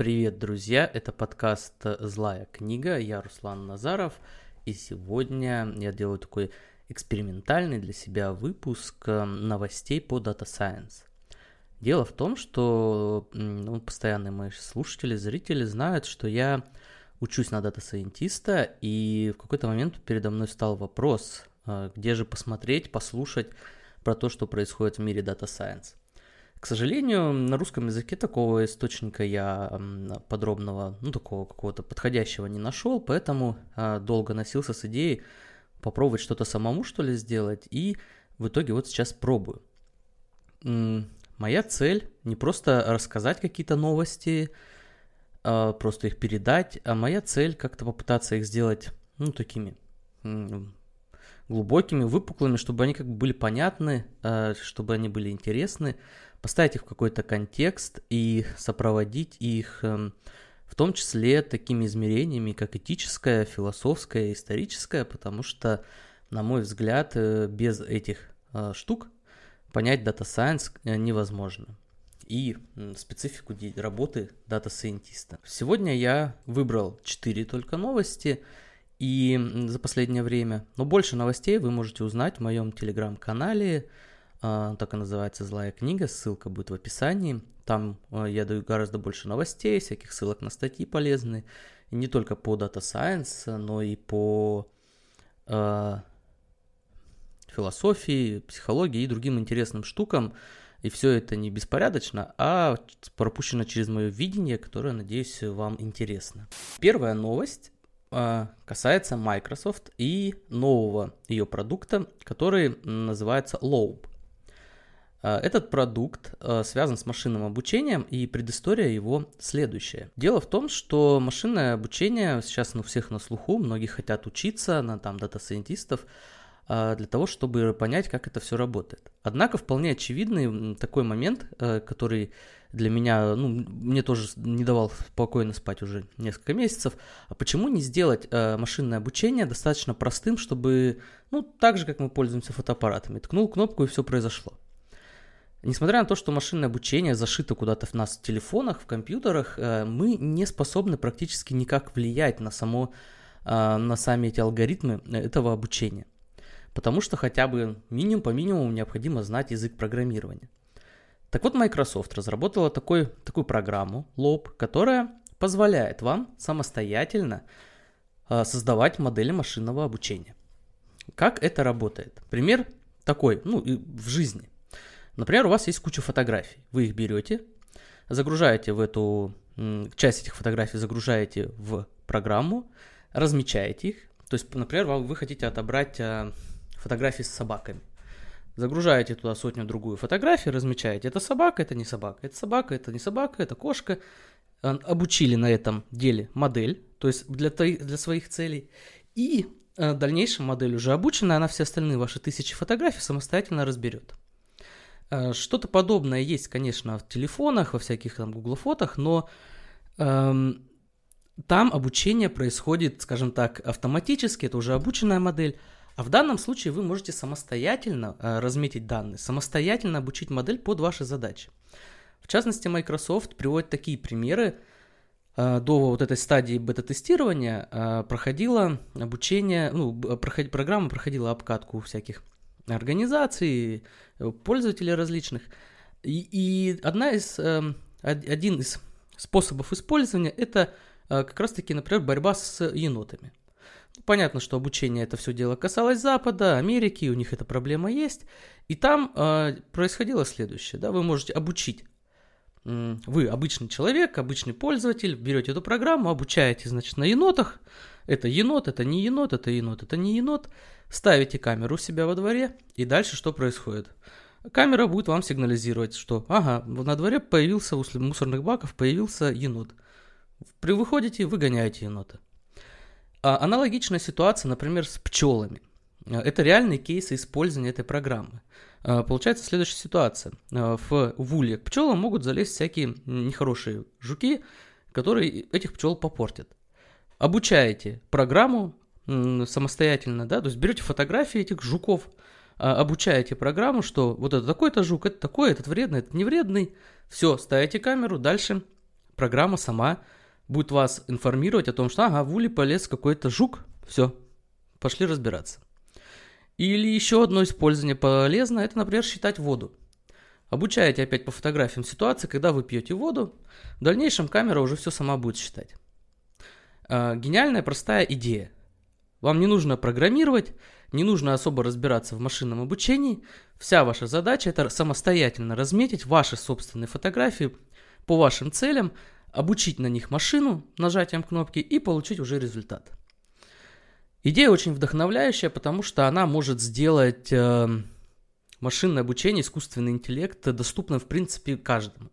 Привет, друзья! Это подкаст «Злая книга». Я Руслан Назаров. И сегодня я делаю такой экспериментальный для себя выпуск э, новостей по Data Science. Дело в том, что ну, постоянные мои слушатели, зрители знают, что я учусь на дата-сайентиста, и в какой-то момент передо мной стал вопрос, э, где же посмотреть, послушать про то, что происходит в мире Data Science. К сожалению, на русском языке такого источника я подробного, ну, такого какого-то подходящего не нашел, поэтому а, долго носился с идеей попробовать что-то самому, что ли, сделать, и в итоге вот сейчас пробую. Моя цель не просто рассказать какие-то новости, а, просто их передать, а моя цель как-то попытаться их сделать, ну, такими глубокими, выпуклыми, чтобы они как бы были понятны, а, чтобы они были интересны, поставить их в какой-то контекст и сопроводить их эм, в том числе такими измерениями, как этическое, философское, историческое, потому что, на мой взгляд, э, без этих э, штук понять Data Science э, невозможно и специфику работы дата-сайентиста. Сегодня я выбрал 4 только новости и за последнее время, но больше новостей вы можете узнать в моем телеграм-канале так и называется «Злая книга», ссылка будет в описании. Там а, я даю гораздо больше новостей, всяких ссылок на статьи полезные. И не только по Data Science, но и по э, философии, психологии и другим интересным штукам. И все это не беспорядочно, а пропущено через мое видение, которое, надеюсь, вам интересно. Первая новость касается Microsoft и нового ее продукта, который называется Lobe. А, этот продукт а, связан с машинным обучением, и предыстория его следующая. Дело в том, что машинное обучение сейчас у всех на слуху, многие хотят учиться на там дата-сайентистов, а, для того, чтобы понять, как это все работает. Однако вполне очевидный такой момент, который для меня, ну, мне тоже не давал спокойно спать уже несколько месяцев, а почему не сделать машинное обучение достаточно простым, чтобы, ну, так же, как мы пользуемся фотоаппаратами, ткнул кнопку и все произошло. Несмотря на то, что машинное обучение зашито куда-то в нас в телефонах, в компьютерах, э, мы не способны практически никак влиять на, само, э, на сами эти алгоритмы этого обучения. Потому что хотя бы минимум по минимуму необходимо знать язык программирования. Так вот, Microsoft разработала такой, такую программу LOB, которая позволяет вам самостоятельно э, создавать модели машинного обучения. Как это работает? Пример такой, ну, в жизни. Например, у вас есть куча фотографий. Вы их берете, загружаете в эту часть этих фотографий, загружаете в программу, размечаете их. То есть, например, вы хотите отобрать а, фотографии с собаками. Загружаете туда сотню-другую фотографий, размечаете. Это собака, это не собака. Это собака, это не собака, это кошка. Обучили на этом деле модель, то есть для, для своих целей. И а, дальнейшая модель уже обучена, она все остальные ваши тысячи фотографий самостоятельно разберет. Э, что-то подобное есть, конечно, в телефонах, во всяких там Google фотах, но эм, там обучение происходит, скажем так, автоматически, это уже обученная модель. А в данном случае вы можете самостоятельно э, разметить данные, самостоятельно обучить модель под ваши задачи. В частности, Microsoft приводит такие примеры. Э, до вот этой стадии бета-тестирования э, проходило обучение, ну, проход, программа проходила обкатку всяких организаций, пользователей различных. И, и одна из, э, один из способов использования это э, как раз-таки, например, борьба с енотами. Понятно, что обучение это все дело касалось Запада, Америки, у них эта проблема есть. И там э, происходило следующее. Да, вы можете обучить вы обычный человек, обычный пользователь, берете эту программу, обучаете, значит, на енотах. Это енот, это не енот, это енот, это не енот. Ставите камеру у себя во дворе, и дальше что происходит? Камера будет вам сигнализировать, что, ага, на дворе появился, после мусорных баков появился енот. При выходите, выгоняете енота. А аналогичная ситуация, например, с пчелами. Это реальные кейсы использования этой программы. А, получается следующая ситуация. А, в, в улье к пчелам могут залезть всякие нехорошие жуки, которые этих пчел попортят. Обучаете программу самостоятельно, да, то есть берете фотографии этих жуков, а, обучаете программу, что вот это такой-то жук, это такой, этот вредный, этот не вредный, все, ставите камеру, дальше программа сама будет вас информировать о том, что ага, в улей полез какой-то жук, все, пошли разбираться. Или еще одно использование полезно, это, например, считать воду. Обучаете опять по фотографиям ситуации, когда вы пьете воду, в дальнейшем камера уже все сама будет считать. А, гениальная простая идея. Вам не нужно программировать, не нужно особо разбираться в машинном обучении. Вся ваша задача это самостоятельно разметить ваши собственные фотографии по вашим целям, обучить на них машину нажатием кнопки и получить уже результат. Идея очень вдохновляющая, потому что она может сделать э, машинное обучение, искусственный интеллект доступным в принципе каждому.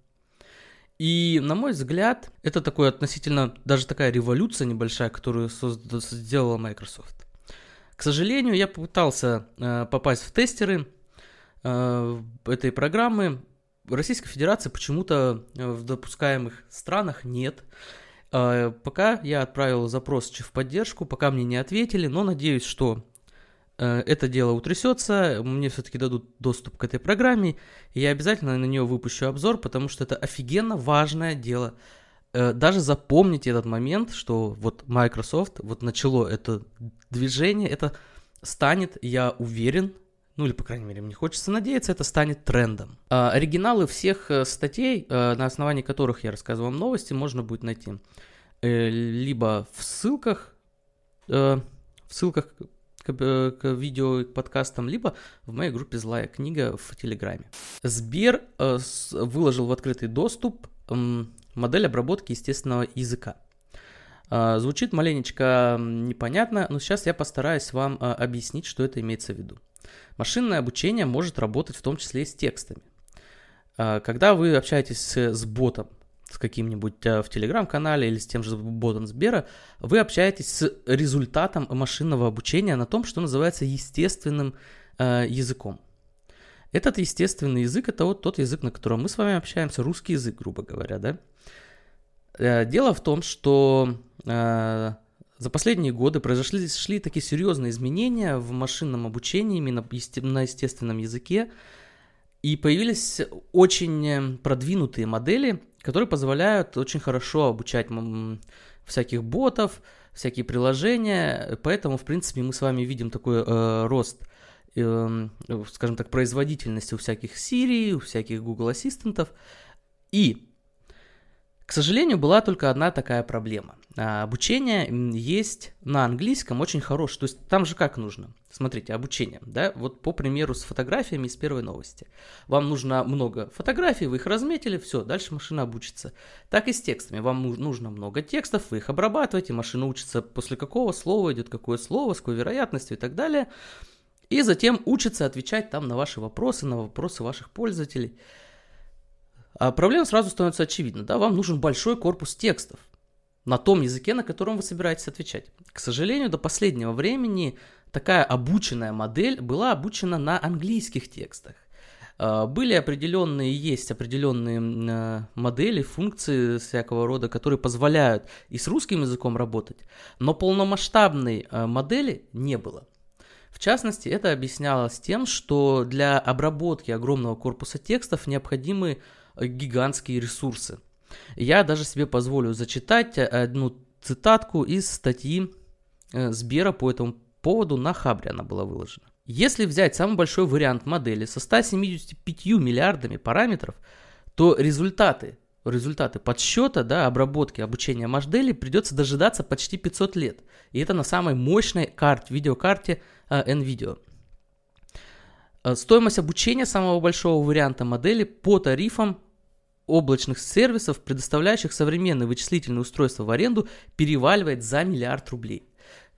И, на мой взгляд, это такой относительно, даже такая революция небольшая, которую сделала Microsoft. К сожалению, я попытался э, попасть в тестеры э, этой программы. Российской Федерации почему-то э, в допускаемых странах нет. Э, пока я отправил запрос в поддержку, пока мне не ответили, но надеюсь, что это дело утрясется, мне все-таки дадут доступ к этой программе, и я обязательно на нее выпущу обзор, потому что это офигенно важное дело. Э, даже запомните этот момент, что вот Microsoft вот начало это движение, это станет, я уверен, ну или, по крайней мере, мне хочется надеяться, это станет трендом. А, оригиналы всех э, статей, на основании которых я рассказывал новости, можно будет найти либо в ссылках, в ссылках к, э, к видео, к подкастам, либо в моей группе «Злая книга» в Телеграме. Сбер э, с, выложил в открытый доступ э, модель обработки естественного языка. Э, звучит маленечко непонятно, но сейчас я постараюсь вам э, объяснить, что это имеется в виду. Машинное обучение может работать в том числе и с текстами. Э, когда вы общаетесь с ботом, с каким-нибудь э, в телеграм-канале или с тем же ботом Сбера, вы общаетесь с результатом машинного обучения на том, что называется естественным э, языком. Этот естественный язык это вот тот язык, на котором мы с вами общаемся, русский язык, грубо говоря, да. Э, дело в том, что э, за последние годы произошли шли такие серьезные изменения в машинном обучении именно на естественном языке, и появились очень продвинутые модели, которые позволяют очень хорошо обучать всяких ботов, всякие приложения, поэтому, в принципе, мы с вами видим такой э, рост, э, скажем так, производительности у всяких Siri, у всяких Google ассистентов. И, к сожалению, была только одна такая проблема. А, обучение есть на английском очень хорошее, то есть там же как нужно? Смотрите, обучение, да, вот по примеру с фотографиями из первой новости. Вам нужно много фотографий, вы их разметили, все, дальше машина обучится. Так и с текстами, вам нужно много текстов, вы их обрабатываете, машина учится после какого слова идет какое слово, с какой вероятностью и так далее. И затем учится отвечать там на ваши вопросы, на вопросы ваших пользователей. А проблема сразу становится очевидна, да, вам нужен большой корпус текстов на том языке, на котором вы собираетесь отвечать. К сожалению, до последнего времени такая обученная модель была обучена на английских текстах. А, были определенные, есть определенные э, модели, функции всякого рода, которые позволяют и с русским языком работать, но полномасштабной модели не было. В частности, это объяснялось тем, что для обработки огромного корпуса текстов необходимы гигантские ресурсы. Я даже себе позволю зачитать одну цитатку из статьи Сбера по этому поводу на Хабре она была выложена. Если взять самый большой вариант модели со 175 миллиардами параметров, то результаты, результаты подсчета, да, обработки, обучения модели придется дожидаться почти 500 лет. И это на самой мощной карте, видеокарте э, NVIDIA. Э, стоимость обучения самого большого варианта модели по тарифам облачных сервисов, предоставляющих современные вычислительные устройства в аренду, переваливает за миллиард рублей.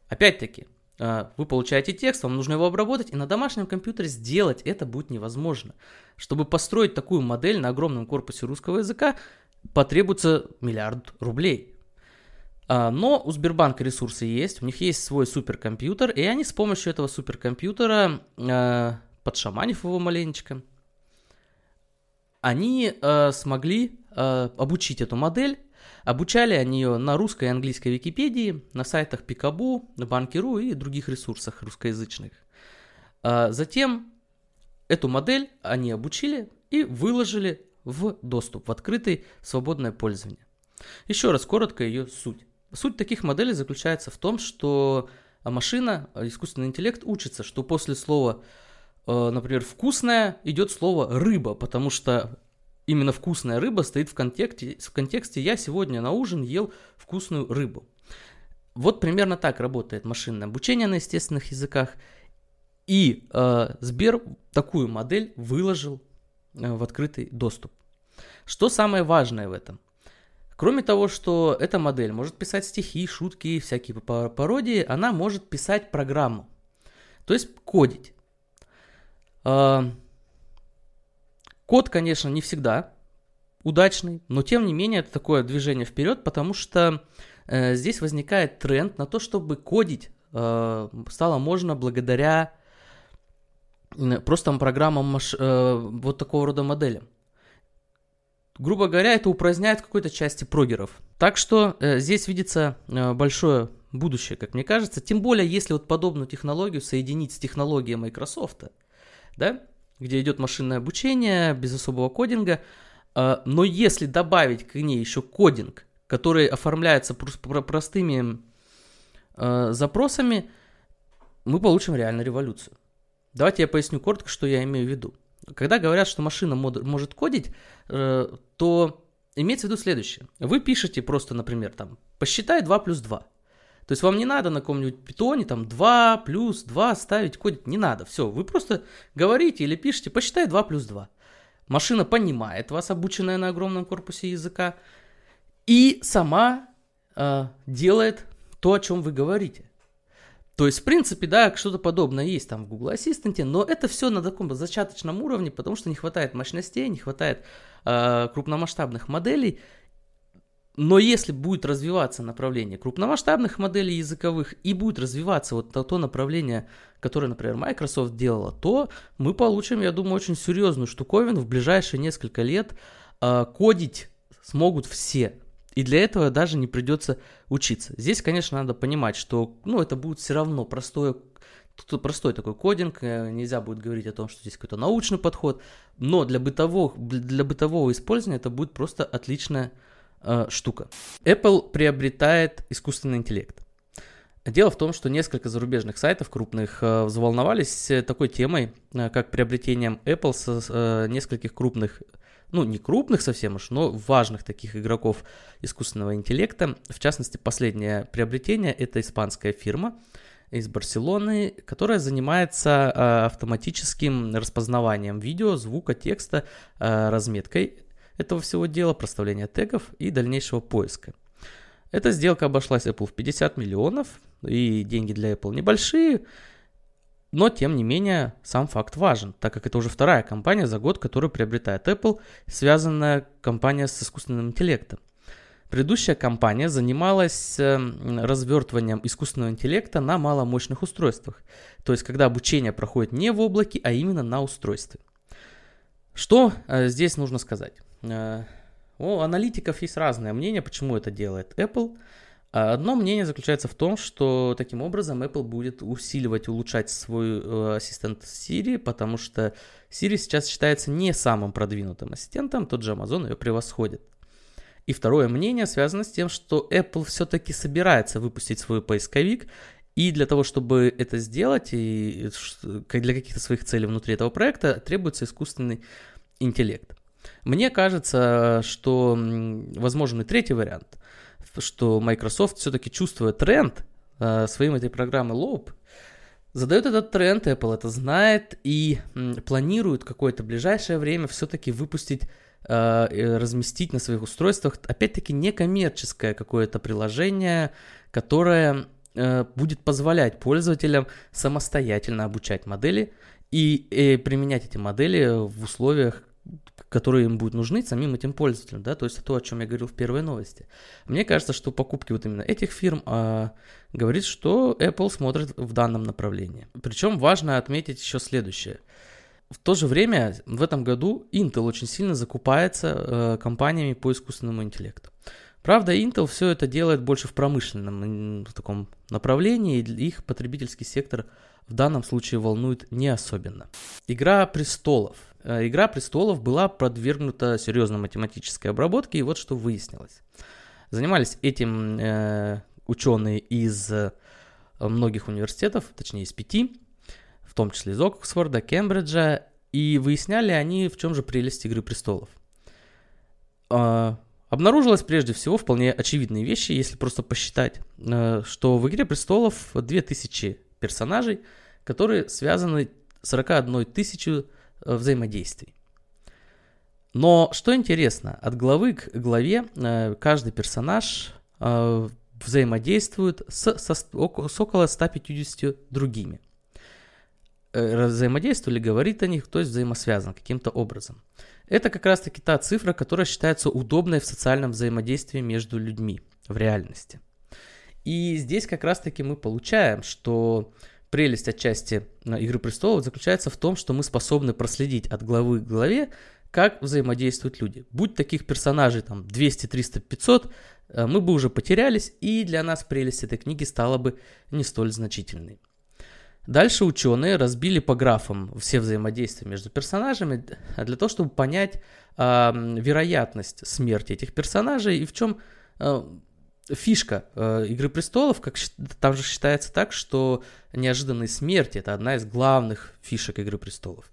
Опять-таки, а, вы получаете текст, вам нужно его обработать, и на домашнем компьютере сделать это будет невозможно. Чтобы построить такую модель на огромном корпусе русского языка, потребуется миллиард рублей. А, но у Сбербанка ресурсы есть, у них есть свой суперкомпьютер, и они с помощью этого суперкомпьютера, а, подшаманив его маленечко, они смогли обучить эту модель Обучали они ее на русской и английской Википедии, на сайтах Пикабу, на Банкиру и других ресурсах русскоязычных. А затем эту модель они обучили и выложили в доступ, в открытый свободное пользование. Еще раз коротко ее суть. Суть таких моделей заключается в том, что машина, искусственный интеллект учится, что после слова, э, например, вкусная идет слово рыба, потому что именно вкусная рыба стоит в контексте, в контексте «я сегодня на ужин ел вкусную рыбу». Вот примерно так работает машинное обучение на естественных языках. И э, Сбер такую модель выложил э, в открытый доступ. Что самое важное в этом? Кроме того, что эта модель может писать стихи, шутки, всякие пародии, она может писать программу, то есть кодить. Э, Код, конечно, не всегда удачный, но тем не менее это такое движение вперед, потому что э, здесь возникает тренд на то, чтобы кодить э, стало можно благодаря просто программам маш, э, вот такого рода моделям. Грубо говоря, это упраздняет какой-то части прогеров. Так что э, здесь видится э, большое будущее, как мне кажется. Тем более, если вот подобную технологию соединить с технологией Microsoft, да, где идет машинное обучение без особого кодинга. А, но если добавить к ней еще кодинг, который оформляется простыми а, запросами, мы получим реально революцию. Давайте я поясню коротко, что я имею в виду. Когда говорят, что машина может кодить, э, то имеется в виду следующее. Вы пишете просто, например, там, посчитай 2 плюс 2. То есть вам не надо на каком-нибудь питоне там 2 плюс 2 ставить, кодить, не надо. Все, вы просто говорите или пишете, посчитай 2 плюс 2. Машина понимает вас, обученная на огромном корпусе языка, и сама э, делает то, о чем вы говорите. То есть, в принципе, да, что-то подобное есть там в Google Assistant, но это все на таком зачаточном уровне, потому что не хватает мощностей, не хватает э, крупномасштабных моделей, но если будет развиваться направление крупномасштабных моделей языковых и будет развиваться вот то, то направление, которое, например, Microsoft делала, то мы получим, я думаю, очень серьезную штуковину. В ближайшие несколько лет э, кодить смогут все. И для этого даже не придется учиться. Здесь, конечно, надо понимать, что ну, это будет все равно простое Тут простой такой кодинг, э, нельзя будет говорить о том, что здесь какой-то научный подход, но для бытового, для бытового использования это будет просто отличная э, штука. Apple приобретает искусственный интеллект. Дело в том, что несколько зарубежных сайтов крупных э, взволновались э, такой темой, э, как приобретением Apple со э, нескольких крупных, ну не крупных совсем уж, но важных таких игроков искусственного интеллекта. В частности, последнее приобретение это испанская фирма из Барселоны, которая занимается э, автоматическим распознаванием видео, звука, текста, э, разметкой этого всего дела, проставления тегов и дальнейшего поиска. Эта сделка обошлась Apple в 50 миллионов, и деньги для Apple небольшие, но тем не менее сам факт важен, так как это уже вторая компания за год, которую приобретает Apple, связанная компания с искусственным интеллектом. Предыдущая компания занималась эм, развертыванием искусственного интеллекта на маломощных устройствах, то есть когда обучение проходит не в облаке, а именно на устройстве. Что э, здесь нужно сказать? Э, у аналитиков есть разное мнение, почему это делает Apple. А одно мнение заключается в том, что таким образом Apple будет усиливать, улучшать свой э, ассистент Siri, потому что Siri сейчас считается не самым продвинутым ассистентом, тот же Amazon ее превосходит. И второе мнение связано с тем, что Apple все-таки собирается выпустить свой поисковик, и для того, чтобы это сделать, и для каких-то своих целей внутри этого проекта, требуется искусственный интеллект. Мне кажется, что возможен и третий вариант, что Microsoft все-таки чувствует тренд э, своим этой программы Loop, задает этот тренд, Apple это знает и планирует какое-то ближайшее время все-таки выпустить, э, разместить на своих устройствах, опять-таки, некоммерческое какое-то приложение, которое э, будет позволять пользователям самостоятельно обучать модели и применять эти модели в условиях которые им будут нужны самим этим пользователям, да, то есть то, о чем я говорил в первой новости. Мне кажется, что покупки вот именно этих фирм а, говорит, что Apple смотрит в данном направлении. Причем важно отметить еще следующее. В то же время в этом году Intel очень сильно закупается э, компаниями по искусственному интеллекту. Правда, Intel все это делает больше в промышленном в таком направлении, и их потребительский сектор в данном случае волнует не особенно. Игра престолов. Э, Игра престолов была подвергнута серьезной математической обработке, и вот что выяснилось. Занимались этим э, ученые из э, многих университетов, точнее из пяти, в том числе из Оксфорда, Кембриджа, и выясняли они, в чем же прелесть «Игры престолов». Э, обнаружилось прежде всего вполне очевидные вещи, если просто посчитать, э, что в «Игре престолов» 2000 персонажей, которые связаны 41 тысячу э, взаимодействий. Но что интересно, от главы к главе э, каждый персонаж взаимодействует с, со, с около 150 другими. Взаимодействовали, говорит о них, то есть взаимосвязан каким-то образом. Это как раз таки та цифра, которая считается удобной в социальном взаимодействии между людьми в реальности. И здесь как раз таки мы получаем, что прелесть отчасти э, «Игры престолов» заключается в том, что мы способны проследить от главы к главе, как взаимодействуют люди. Будь таких персонажей там 200, 300, 500, мы бы уже потерялись, и для нас прелесть этой книги стала бы не столь значительной. Дальше ученые разбили по графам все взаимодействия между персонажами для того, чтобы понять э, вероятность смерти этих персонажей и в чем э, фишка э, Игры престолов, как там же считается так, что неожиданные смерти это одна из главных фишек Игры престолов.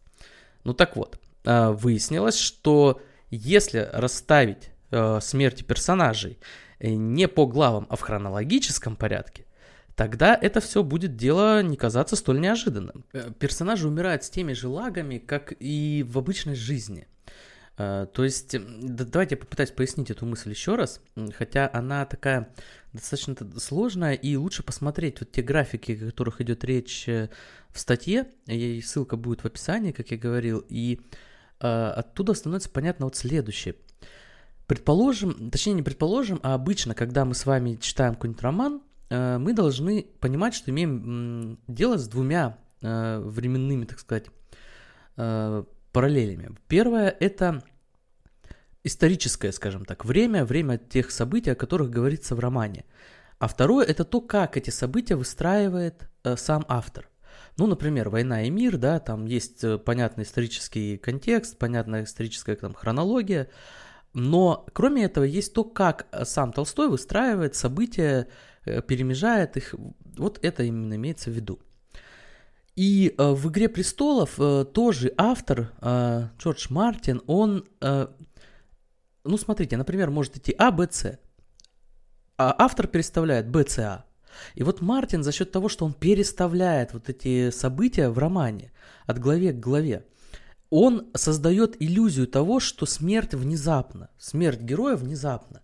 Ну так вот, э, выяснилось, что если расставить э, смерти персонажей э, не по главам, а в хронологическом порядке, тогда это все будет дело не казаться столь неожиданным. Э, персонажи умирают с теми же лагами, как и в обычной жизни. Э, то есть, давайте я попытаюсь пояснить эту мысль еще раз, хотя она такая достаточно сложная, и лучше посмотреть вот те графики, о которых идет речь э, в статье, и ссылка будет в описании, как я говорил, и оттуда становится понятно вот следующее. Предположим, точнее не предположим, а обычно, когда мы с вами читаем какой-нибудь роман, мы должны понимать, что имеем дело с двумя временными, так сказать, параллелями. Первое – это историческое, скажем так, время, время тех событий, о которых говорится в романе. А второе – это то, как эти события выстраивает э, сам автор. Ну, например, «Война и мир», да, там есть э, понятный исторический контекст, понятная историческая там, хронология, но кроме этого есть то, как э, сам Толстой выстраивает события, э, перемежает их. Вот это именно имеется в виду. И э, в «Игре престолов» э, тоже автор, э, Джордж Мартин, он, э, ну смотрите, например, может идти А, Б, С. А автор переставляет Б, С, А. И вот Мартин за счет того, что он переставляет вот эти события в романе от главе к главе, он создает иллюзию того, что смерть внезапна, смерть героя внезапна.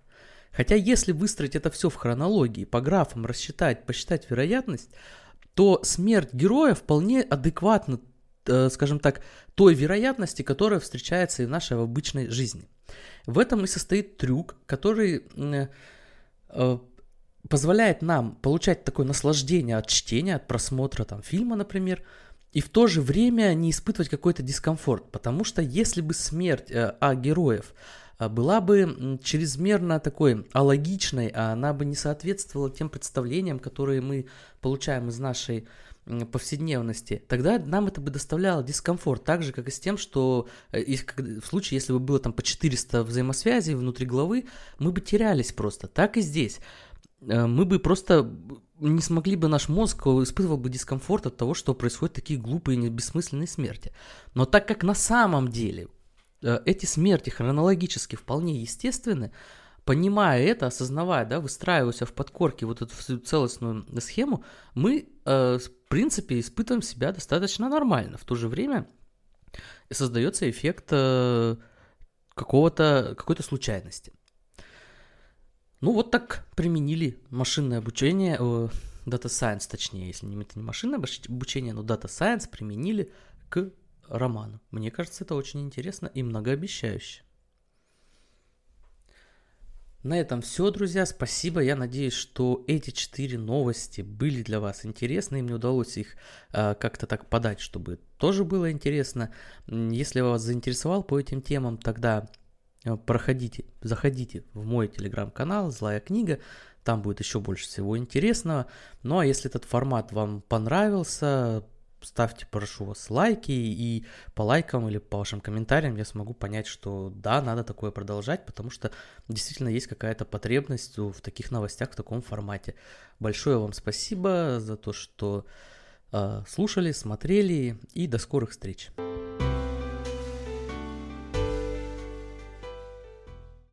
Хотя если выстроить это все в хронологии, по графам рассчитать, посчитать вероятность, то смерть героя вполне адекватна, э, скажем так, той вероятности, которая встречается и в нашей обычной жизни. В этом и состоит трюк, который э, позволяет нам получать такое наслаждение от чтения, от просмотра там, фильма, например, и в то же время не испытывать какой-то дискомфорт. Потому что если бы смерть э, а героев была бы чрезмерно такой алогичной, а она бы не соответствовала тем представлениям, которые мы получаем из нашей повседневности, тогда нам это бы доставляло дискомфорт, так же, как и с тем, что э, в случае, если бы было там по 400 взаимосвязей внутри главы, мы бы терялись просто. Так и здесь. Э, мы бы просто не смогли бы, наш мозг испытывал бы дискомфорт от того, что происходят такие глупые бессмысленные смерти. Но так как на самом деле эти смерти хронологически вполне естественны, понимая это, осознавая, да, выстраиваясь в подкорке вот эту всю целостную схему, мы, э, в принципе, испытываем себя достаточно нормально. В то же время создается эффект э, какого-то, какой-то случайности. Ну вот так применили машинное обучение, э, Data Science точнее, если не, это не машинное обучение, но Data Science применили к роману. Мне кажется, это очень интересно и многообещающе. На этом все, друзья. Спасибо. Я надеюсь, что эти четыре новости были для вас интересны, и мне удалось их э, как-то так подать, чтобы тоже было интересно. Если вас заинтересовал по этим темам, тогда э, проходите, заходите в мой телеграм-канал «Злая книга», там будет еще больше всего интересного. Ну а если этот формат вам понравился, ставьте, прошу вас, лайки, и по лайкам или по вашим комментариям я смогу понять, что да, надо такое продолжать, потому что действительно есть какая-то потребность в таких новостях в таком формате. Большое вам спасибо за то, что э, слушали, смотрели, и до скорых встреч.